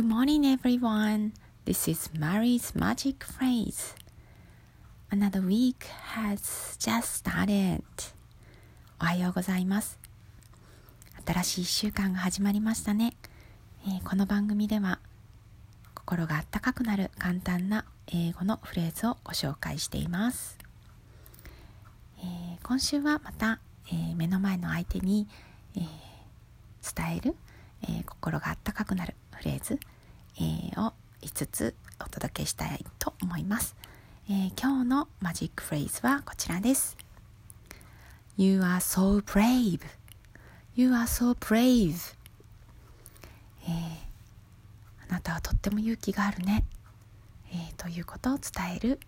Good morning, everyone. This is Mary's magic phrase. Another week has just started. おはようございます。新しい1週間が始まりましたね。えー、この番組では心があったかくなる簡単な英語のフレーズをご紹介しています。えー、今週はまた、えー、目の前の相手に、え伝える、え心があったかくなるフレーズ、えー、を5つお届けしたいと思います、えー、今日のマジックフレーズはこちらです。You are so brave. You are so brave、えー、あなたはとっても勇気があるね、えー、ということを伝える、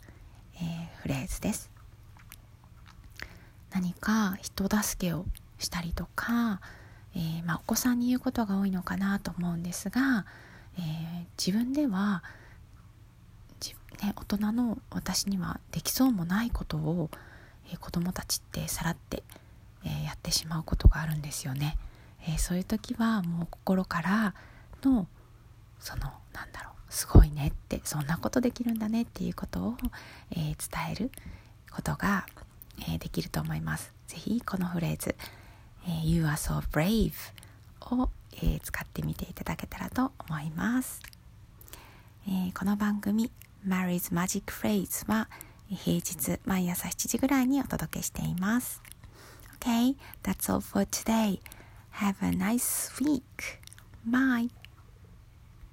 えー、フレーズです。何か人助けをしたりとかえー、まあ、お子さんに言うことが多いのかなと思うんですが、えー、自分ではね、大人の私にはできそうもないことを、えー、子供たちってさらって、えー、やってしまうことがあるんですよね。えー、そういう時はもう心からのそのなんだろうすごいねってそんなことできるんだねっていうことを、え伝えることが、えできると思います。是非このフレーズえ You are so brave を、え、使ってみていただけたらと思います、え、この番組 Mary's Magic Phrase は平日毎朝7時ぐらいにお届けしています Okay, that's all for today. Have a nice week. Bye.